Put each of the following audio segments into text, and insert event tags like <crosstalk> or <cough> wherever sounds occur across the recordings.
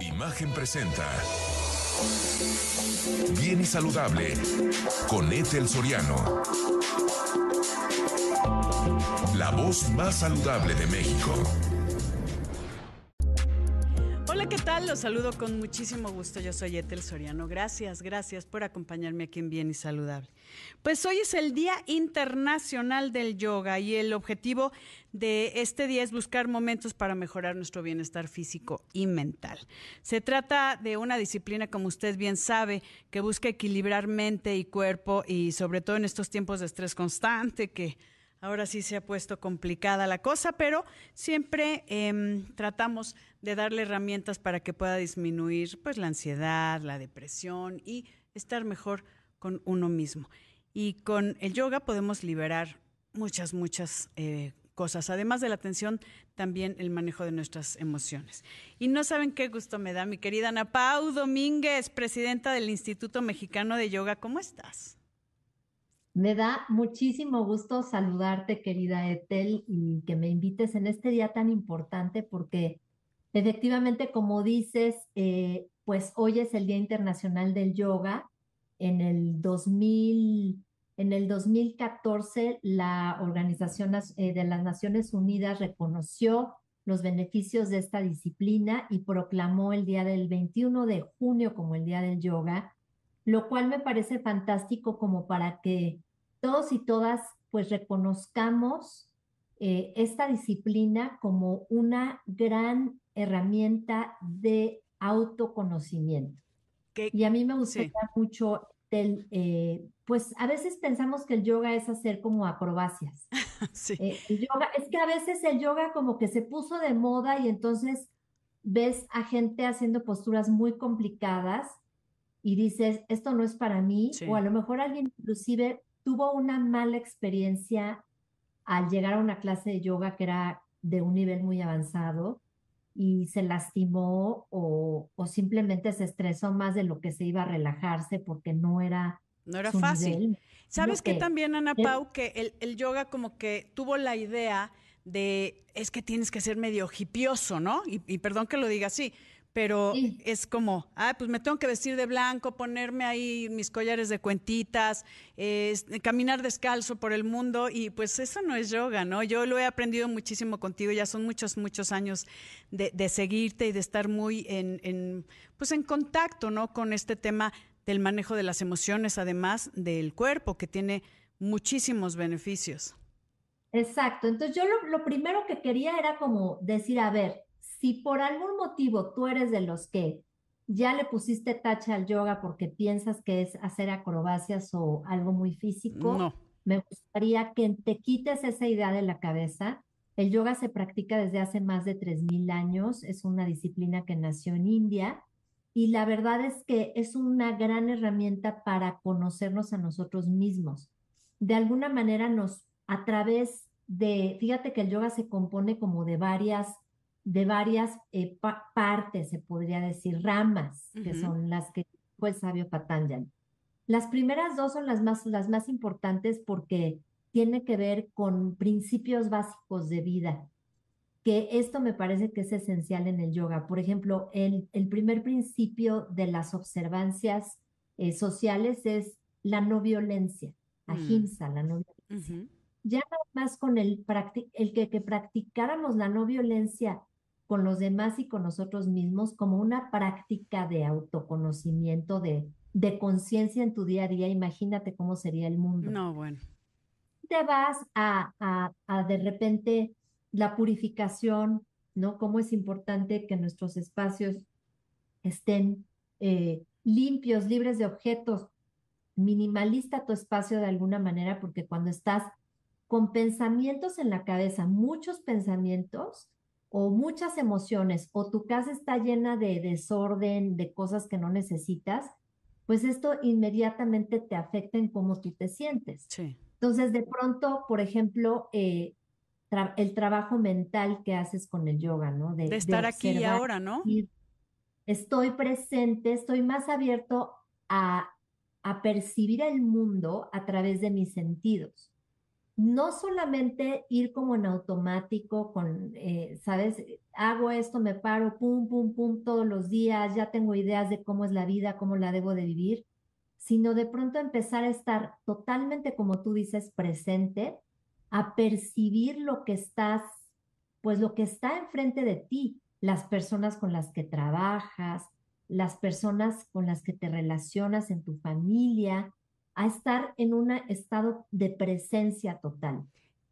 Imagen presenta. Bien y saludable con Ethel Soriano. La voz más saludable de México. Los saludo con muchísimo gusto. Yo soy Ethel Soriano. Gracias, gracias por acompañarme aquí en Bien y Saludable. Pues hoy es el Día Internacional del Yoga y el objetivo de este día es buscar momentos para mejorar nuestro bienestar físico y mental. Se trata de una disciplina, como usted bien sabe, que busca equilibrar mente y cuerpo y sobre todo en estos tiempos de estrés constante que ahora sí se ha puesto complicada la cosa, pero siempre eh, tratamos de darle herramientas para que pueda disminuir pues la ansiedad, la depresión y estar mejor con uno mismo. Y con el yoga podemos liberar muchas, muchas eh, cosas. Además de la atención, también el manejo de nuestras emociones. Y no saben qué gusto me da mi querida Ana Pau Domínguez, presidenta del Instituto Mexicano de Yoga. ¿Cómo estás? Me da muchísimo gusto saludarte, querida Etel, y que me invites en este día tan importante porque efectivamente, como dices, eh, pues hoy es el Día Internacional del Yoga. En el 2000, en el 2014, la Organización eh, de las Naciones Unidas reconoció los beneficios de esta disciplina y proclamó el día del 21 de junio como el Día del Yoga lo cual me parece fantástico como para que todos y todas pues reconozcamos eh, esta disciplina como una gran herramienta de autoconocimiento. Y a mí me gustaría mucho el, eh, pues a veces pensamos que el yoga es hacer como acrobacias. <laughs> sí. Eh, el yoga, es que a veces el yoga como que se puso de moda y entonces ves a gente haciendo posturas muy complicadas y dices, esto no es para mí, o a lo mejor alguien inclusive tuvo una mala experiencia al llegar a una clase de yoga que era de un nivel muy avanzado y se lastimó o, o simplemente se estresó más de lo que se iba a relajarse porque no era... No era fácil. ¿Sabes qué también, Ana Pau, que el, el yoga como que tuvo la idea de, es que tienes que ser medio hipioso, ¿no? Y, y perdón que lo diga así, pero Sí. es como, ah, pues me tengo que vestir de blanco, ponerme ahí mis collares de cuentitas, eh, caminar descalzo por el mundo y pues eso no es yoga, ¿no? Yo lo he aprendido muchísimo contigo, ya son muchos, muchos años de, de seguirte y de estar muy en, en, pues en contacto, ¿no? Con este tema del manejo de las emociones, además del cuerpo, que tiene muchísimos beneficios. Exacto. Entonces yo lo, lo primero que quería era como decir, a ver, si por algún motivo tú eres de los que ya le pusiste tacha al yoga porque piensas que es hacer acrobacias o algo muy físico, No. me gustaría que te quites esa idea de la cabeza. El yoga se practica desde hace más de 3.000 años, es una disciplina que nació en India y la verdad es que es una gran herramienta para conocernos a nosotros mismos. De alguna manera nos, a través de, fíjate que el yoga se compone como de varias, de varias eh, pa- partes, se podría decir, ramas, que Ujú. son las que fue el sabio Patanjali. Las primeras dos son las más, las más importantes porque tiene que ver con principios básicos de vida, que esto me parece que es esencial en el yoga. Por ejemplo, el, el primer principio de las observancias eh, sociales es la no violencia, Mm. ahimsa, la no violencia. Ujú. Ya nada más con el, el que, que practicáramos la no violencia con los demás y con nosotros mismos como una práctica de autoconocimiento, de, de conciencia en tu día a día, imagínate cómo sería el mundo No, bueno. te vas a, a, a de repente la purificación, ¿no? Cómo es importante que nuestros espacios estén eh, limpios, libres de objetos. Minimalista tu espacio de alguna manera, porque cuando estás con pensamientos en la cabeza, muchos pensamientos o muchas emociones, o tu casa está llena de desorden, de cosas que no necesitas, pues esto inmediatamente te afecta en cómo tú te sientes. Sí. Entonces, de pronto, por ejemplo, eh, tra- el trabajo mental que haces con el yoga, ¿no? De, De de estar aquí y ahora, ¿no? estoy presente, estoy más abierto a, a percibir el mundo a través de mis sentidos. No solamente ir como en automático con, eh, ¿sabes? Hago esto, me paro, pum, pum, pum, todos los días, ya tengo ideas de cómo es la vida, cómo la debo de vivir, sino de pronto empezar a estar totalmente, como tú dices, presente, a percibir lo que estás, pues lo que está enfrente de ti, las personas con las que trabajas, las personas con las que te relacionas en tu familia, a estar en un estado de presencia total.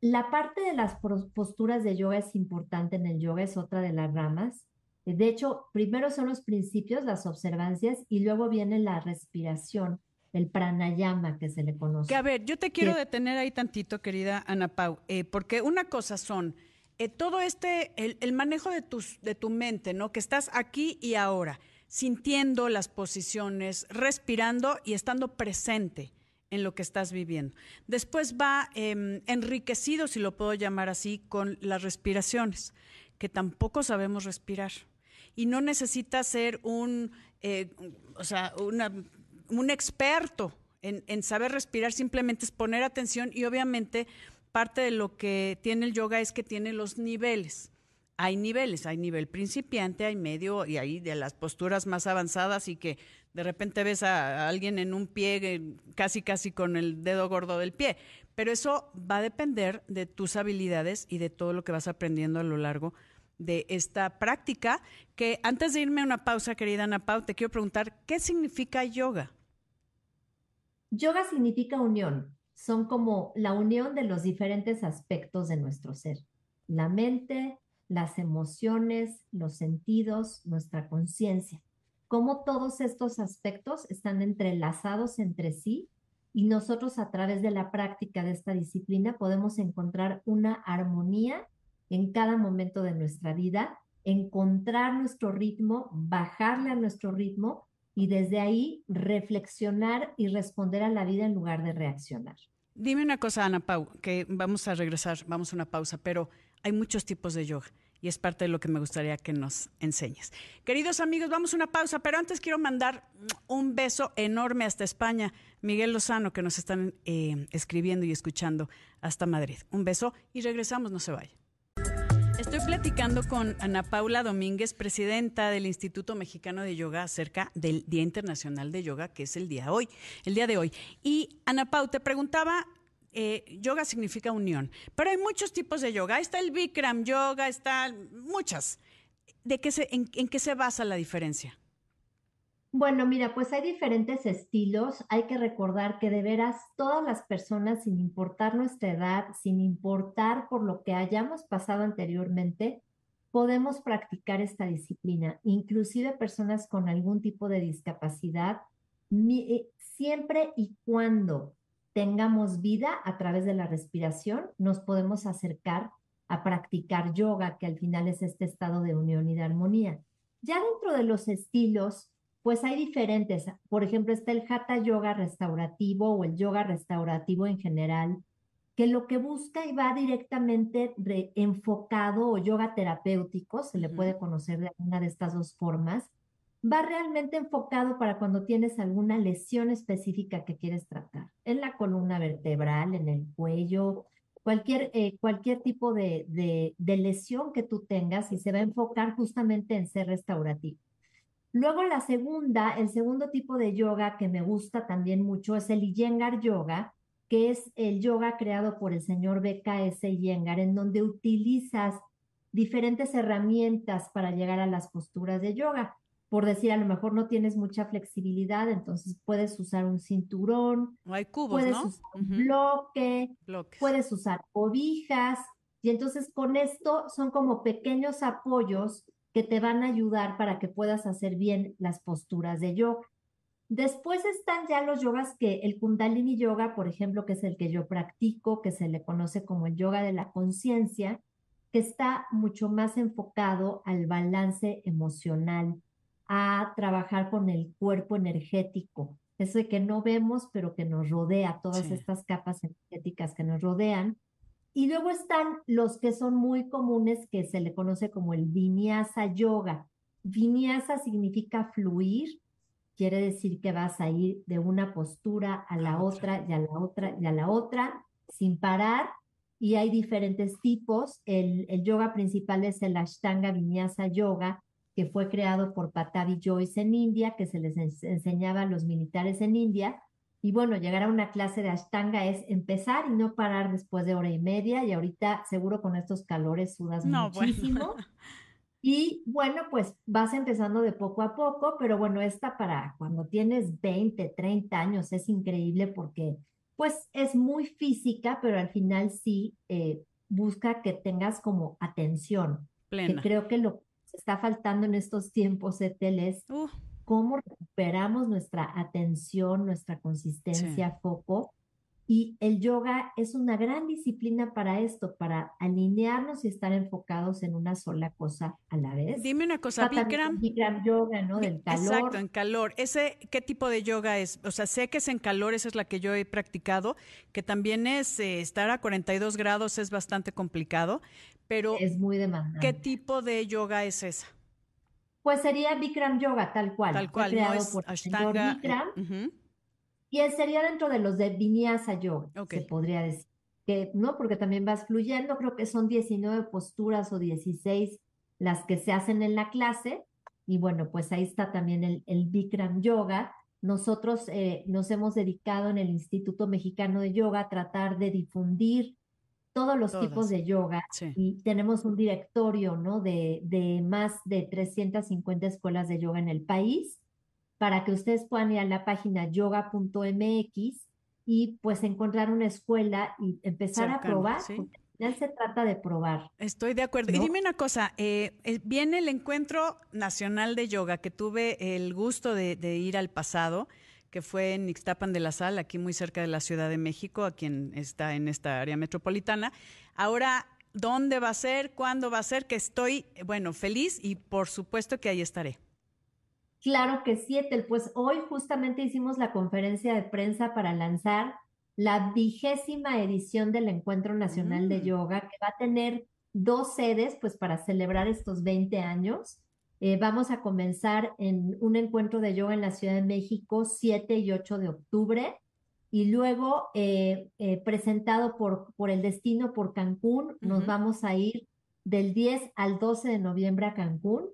La parte de las posturas de yoga es importante en el yoga, es otra de las ramas. De hecho, primero son los principios, las observancias, y luego viene la respiración, el pranayama que se le conoce. Que a ver, yo te quiero detener ahí tantito, querida Ana Pau, eh, porque una cosa son eh, todo este, el, el, manejo de, tus, de tu mente, ¿no? Que estás aquí y ahora sintiendo las posiciones, respirando y estando presente en lo que estás viviendo. Después va em, enriquecido, si lo puedo llamar así, con las respiraciones, que tampoco sabemos respirar. Y no necesita ser un, eh, o sea, un experto en, en saber respirar, simplemente es poner atención y obviamente parte de lo que tiene el yoga es que tiene los niveles hay niveles, hay nivel principiante, hay medio y hay de las posturas más avanzadas y que de repente ves a, alguien en un pie eh, casi casi con el dedo gordo del pie. Pero eso va a depender de tus habilidades y de todo lo que vas aprendiendo a lo largo de esta práctica. Que antes de irme a una pausa, querida Ana Pau, te quiero preguntar, ¿qué significa yoga? Yoga significa unión. Son como la unión de los diferentes aspectos de nuestro ser. La mente, las emociones, los sentidos, nuestra conciencia. Cómo todos estos aspectos están entrelazados entre sí y nosotros a través de la práctica de esta disciplina podemos encontrar una armonía en cada momento de nuestra vida, encontrar nuestro ritmo, bajarle a nuestro ritmo y desde ahí reflexionar y responder a la vida en lugar de reaccionar. Dime una cosa, Ana Pau, que vamos a regresar, vamos a una pausa, pero hay muchos tipos de yoga y es parte de lo que me gustaría que nos enseñes. Queridos amigos, vamos a una pausa, pero antes quiero mandar un beso enorme hasta España. Miguel Lozano, que nos están eh, escribiendo y escuchando hasta Madrid. Un beso y regresamos, no se vaya. Estoy platicando con Ana Paula Domínguez, presidenta del Instituto Mexicano de Yoga, acerca del Día Internacional de Yoga, que es el día hoy, el día de hoy. Y Ana Pau, te preguntaba eh, yoga significa unión, pero hay muchos tipos de yoga. está el Bikram yoga, está muchas. ¿De qué se, en, qué se basa la diferencia? Bueno, mira, pues hay diferentes estilos. Hay que recordar que de veras todas las personas, sin importar nuestra edad, sin importar por lo que hayamos pasado anteriormente, podemos practicar esta disciplina. Inclusive personas con algún tipo de discapacidad, eh, siempre y cuando tengamos vida a través de la respiración, nos podemos acercar a practicar yoga, que al final es este estado de unión y de armonía. Ya dentro de los estilos, pues hay diferentes. Por ejemplo, está el hatha yoga restaurativo o el yoga restaurativo en general, que lo que busca y va directamente enfocado o yoga terapéutico, se le puede conocer de alguna de estas dos formas, va realmente enfocado para cuando tienes alguna lesión específica que quieres tratar, en la columna vertebral, en el cuello, cualquier, eh, cualquier tipo de, de, lesión que tú tengas y se va a enfocar justamente en ser restaurativo. Luego la segunda, el segundo tipo de yoga que me gusta también mucho es el Iyengar Yoga, que es el yoga creado por el señor BKS Iyengar, en donde utilizas diferentes herramientas para llegar a las posturas de yoga por decir, a lo mejor no tienes mucha flexibilidad, entonces puedes usar un cinturón, hay cubos, puedes usar un bloque, puedes usar cobijas, y entonces con esto son como pequeños apoyos que te van a ayudar para que puedas hacer bien las posturas de yoga. Después están ya los yogas que el Kundalini Yoga, por ejemplo, que es el que yo practico, que se le conoce como el yoga de la conciencia, que está mucho más enfocado al balance emocional, a trabajar con el cuerpo energético, eso de que no vemos, pero que nos rodea, todas estas capas energéticas que nos rodean. Y luego están los que son muy comunes, que se le conoce como el vinyasa yoga. Vinyasa significa fluir, quiere decir que vas a ir de una postura a la otra y a la otra y a la otra, sin parar y hay diferentes tipos. El, el yoga principal es el Ashtanga Vinyasa Yoga, que fue creado por Patavi Joyce en India, que se les enseñaba a los militares en India. Y bueno, llegar a una clase de Ashtanga es empezar y no parar después de hora y media. Y ahorita seguro con estos calores sudas muchísimo. <laughs> Y bueno, pues vas empezando de poco a poco, pero bueno, esta para cuando tienes 20, 30 años es increíble porque pues es muy física, pero al final sí eh, busca que tengas como atención. Plena. Que creo que lo está faltando en estos tiempos, Etel, es uh. cómo recuperamos nuestra atención, nuestra consistencia, foco y el yoga es una gran disciplina para esto, para alinearnos y estar enfocados en una sola cosa a la vez. Dime una cosa, Bikram. Bikram yoga, ¿no? Del calor. Exacto, en calor. ¿Ese qué tipo de yoga es? O sea, sé que es en calor, esa es la que yo he practicado, que también es eh, estar a 42 grados es bastante complicado, pero es muy demandante. ¿Qué tipo de yoga es esa? Pues sería Bikram yoga, tal cual. Tal cual, no es por Ashtanga. Bikram. Y sería dentro de los de Vinyasa Yoga, se podría decir. Que, ¿no? Porque también vas fluyendo, creo que son 19 posturas o 16 las que se hacen en la clase. Y bueno, pues ahí está también el, el Bikram Yoga. Nosotros eh, nos hemos dedicado en el Instituto Mexicano de Yoga a tratar de difundir todos los tipos de yoga y tenemos un directorio, ¿no? De, de más de 350 escuelas de yoga en el país para que ustedes puedan ir a la página yoga.mx y pues encontrar una escuela y empezar a probar. Ya se trata de probar. Estoy de acuerdo. Y dime una cosa, eh, eh, viene el encuentro nacional de yoga que tuve el gusto de, ir al pasado, que fue en Ixtapan de la Sal, aquí muy cerca de la Ciudad de México, a quien está en esta área metropolitana. Ahora, ¿dónde va a ser? ¿Cuándo va a ser? Que estoy, bueno, feliz y por supuesto que ahí estaré. Claro que sí, Etel. Pues hoy justamente hicimos la conferencia de prensa para lanzar la vigésima edición del Encuentro Nacional de mm. Yoga, que va a tener dos sedes, pues para celebrar estos 20 años. Eh, vamos a comenzar en un encuentro de yoga en la Ciudad de México, 7 y 8 de octubre, y luego eh, eh, presentado por, por El Destino por Cancún, nos vamos a ir del 10 al 12 de noviembre a Cancún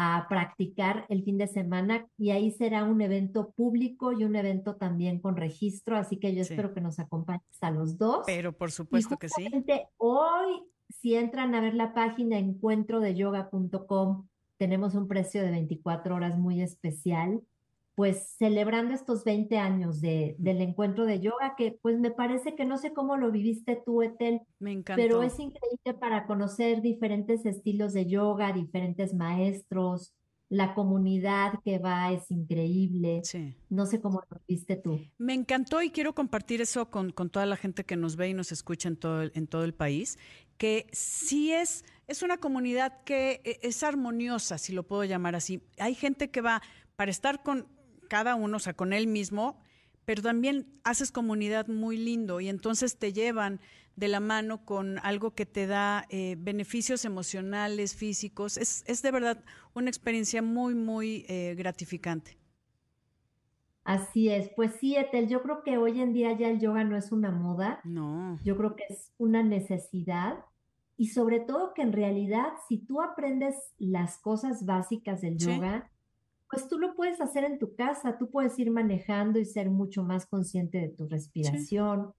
a practicar el fin de semana y ahí será un evento público y un evento también con registro, así que yo espero que nos acompañes a los dos. Pero por supuesto que sí. Hoy, si entran a ver la página encuentrodeyoga.com, tenemos un precio de 24 horas muy especial pues celebrando estos 20 años de, del encuentro de yoga, que pues me parece que no sé cómo lo viviste tú, Etel, me encantó. pero es increíble para conocer diferentes estilos de yoga, diferentes maestros, la comunidad que va es increíble. Sí. No sé cómo lo viste tú. Me encantó y quiero compartir eso con, con toda la gente que nos ve y nos escucha en todo, en todo el país, que sí es, es una comunidad que e, es armoniosa, si lo puedo llamar así. Hay gente que va para estar con, cada uno, o sea, con él mismo, pero también haces comunidad muy lindo y entonces te llevan de la mano con algo que te da eh, beneficios emocionales, físicos. Es, es, de verdad una experiencia muy, muy eh, gratificante. Así es, pues sí, Etel, yo creo que hoy en día ya el yoga no es una moda. No. Yo creo que es una necesidad y sobre todo que en realidad si tú aprendes las cosas básicas del yoga, pues tú lo puedes hacer en tu casa, tú puedes ir manejando y ser mucho más consciente de tu respiración.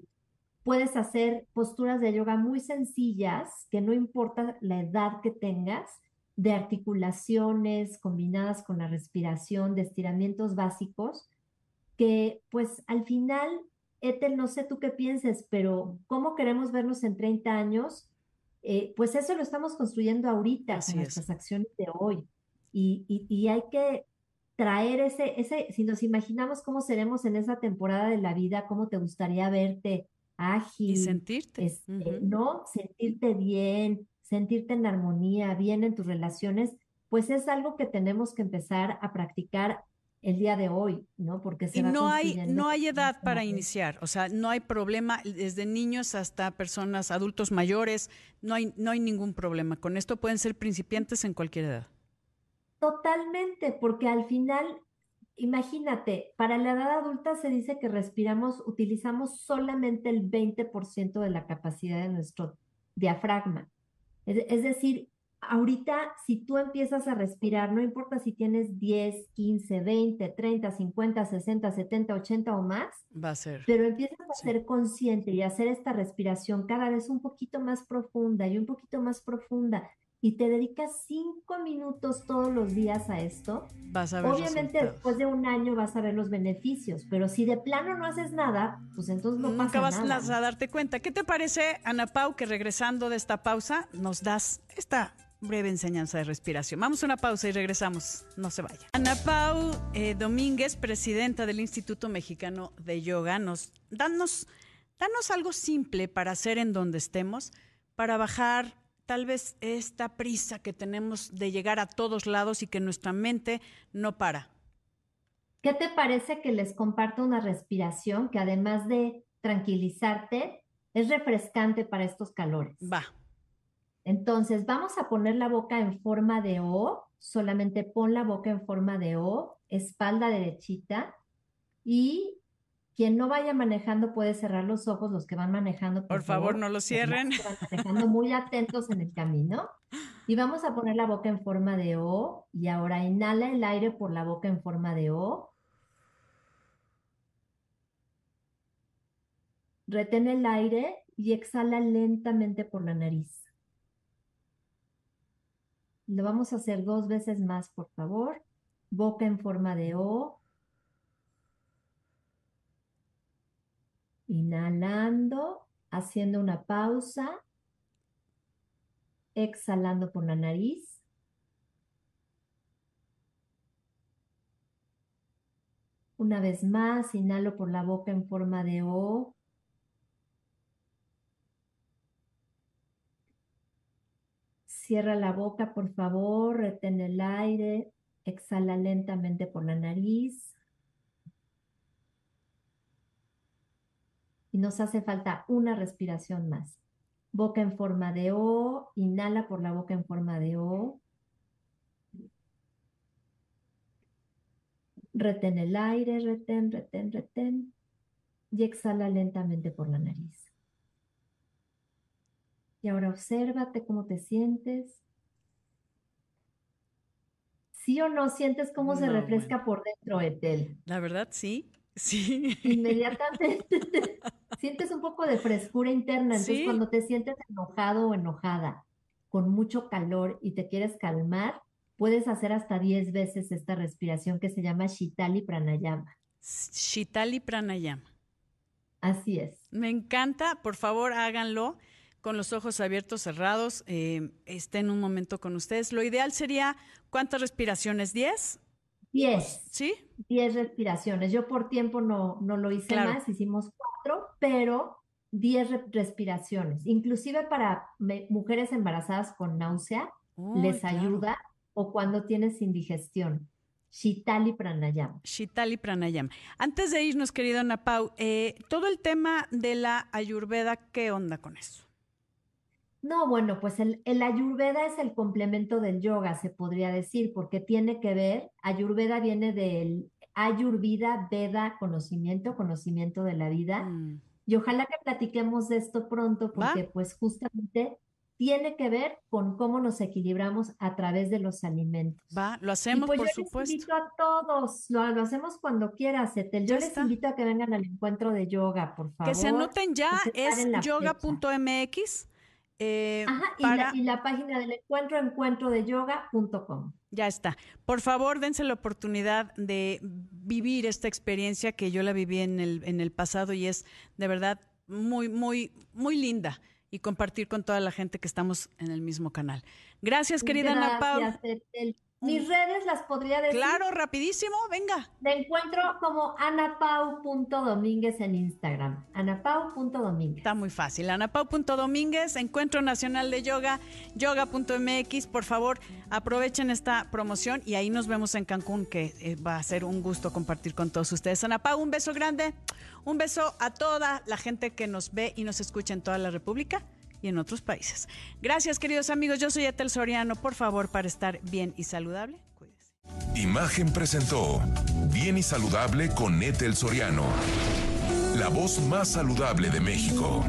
Puedes hacer posturas de yoga muy sencillas, que no importa la edad que tengas, de articulaciones combinadas con la respiración, de estiramientos básicos, que pues al final, Ethel, no sé tú qué pienses, pero ¿cómo queremos vernos en 30 años? Eh, pues eso lo estamos construyendo ahorita con nuestras acciones de hoy. Y, y, y, hay que traer ese, ese, si nos imaginamos cómo seremos en esa temporada de la vida, cómo te gustaría verte ágil. Y sentirte. Este, ¿No? Sentirte bien, sentirte en armonía, bien en tus relaciones, pues es algo que tenemos que empezar a practicar el día de hoy, ¿no? Porque se y no hay no hay edad para iniciar, o sea, no hay problema desde niños hasta personas adultos mayores, no hay no hay ningún problema. Con esto pueden ser principiantes en cualquier edad. Totalmente, porque al final imagínate, para la edad adulta se dice que respiramos, utilizamos solamente el 20% de la capacidad de nuestro diafragma. Es, decir, ahorita si tú empiezas a respirar, no importa si tienes 10, 15, 20, 30, 50, 60, 70, 80 o más, va a ser. Pero empiezas a ser consciente y a hacer esta respiración cada vez un poquito más profunda y un poquito más profunda y te dedicas cinco minutos todos los días a esto, vas a ver obviamente después de un año vas a ver los beneficios, pero si de plano no haces nada, pues entonces no Nunca pasa vas a darte cuenta. ¿Qué te parece, Ana Pau, que regresando de esta pausa nos das esta breve enseñanza de respiración? Vamos a una pausa y regresamos. No se vaya. Ana Pau eh, Domínguez, presidenta del Instituto Mexicano de Yoga, nos danos, danos algo simple para hacer en donde estemos, para bajar tal vez esta prisa que tenemos de llegar a todos lados y que nuestra mente no para. ¿Qué te parece que les comparto una respiración que además de tranquilizarte, es refrescante para estos calores? Va. Entonces, vamos a poner la boca en forma de O, solamente pon la boca en forma de O, espalda derechita y quien no vaya manejando puede cerrar los ojos, los que van manejando. Por, favor, no lo cierren. Van manejando muy atentos en el camino. Y vamos a poner la boca en forma de O. Y ahora inhala el aire por la boca en forma de O. Retén el aire y exhala lentamente por la nariz. Lo vamos a hacer dos veces más, por favor. Boca en forma de O. Inhalando, haciendo una pausa. Exhalando por la nariz. Una vez más, inhalo por la boca en forma de O. Cierra la boca, por favor, retén el aire, exhala lentamente por la nariz. Y nos hace falta una respiración más. Boca en forma de O, inhala por la boca en forma de O. Retén el aire, retén, retén, retén. Y exhala lentamente por la nariz. Y ahora obsérvate cómo te sientes. ¿Sí o no sientes cómo se refresca por dentro, Etel? La verdad, sí. <laughs> Sí. Inmediatamente sientes un poco de frescura interna. Entonces, cuando te sientes enojado o enojada, con mucho calor y te quieres calmar, puedes hacer hasta 10 veces esta respiración que se llama Shitali Pranayama. Shitali Pranayama. Así es. Me encanta, por favor háganlo con los ojos abiertos, cerrados, eh, estén un momento con ustedes. Lo ideal sería, ¿cuántas respiraciones? ¿10? 10. ¿Sí? 10 respiraciones. Yo por tiempo no, no lo hice más, hicimos cuatro, pero 10 respiraciones. Inclusive para mujeres embarazadas con náusea, les ayuda o cuando tienes indigestión. Shitali Pranayama. Shitali Pranayama. Antes de irnos, querida Ana Pau, eh, todo el tema de la ayurveda, ¿qué onda con eso? No, bueno, pues el, ayurveda es el complemento del yoga, se podría decir, porque tiene que ver, ayurveda viene del ayurveda, veda, conocimiento, conocimiento de la vida. Mm. Y ojalá que platiquemos de esto pronto, porque pues justamente tiene que ver con cómo nos equilibramos a través de los alimentos. Va, lo hacemos, pues por yo supuesto. Les invito a todos, lo, hacemos cuando quieras, Etel. Yo les invito a que vengan al encuentro de yoga, por favor. Que se anoten ya, es yoga.mx eh, y, la, página del encuentro, encuentrodeyoga.com. Ya está. Por favor, dense la oportunidad de vivir esta experiencia que yo la viví en el, en el pasado y es de verdad muy, muy, muy linda y compartir con toda la gente que estamos en el mismo canal. Gracias, querida Ana Paula. Mis redes las podría decir. Claro, rapidísimo, venga. Me encuentro como anapau.domínguez en Instagram. anapau.domínguez. Está muy fácil. anapau.domínguez, Encuentro Nacional de Yoga, yoga.mx. Por favor, aprovechen esta promoción y ahí nos vemos en Cancún, que eh, va a ser un gusto compartir con todos ustedes. Anapau, un beso grande. Un beso a toda la gente que nos ve y nos escucha en toda la República y en otros países. Gracias, queridos amigos. Yo soy Etel Soriano. Por favor, para estar bien y saludable, cuídese. Imagen presentó Bien y Saludable con Ethel Soriano. La voz más saludable de México.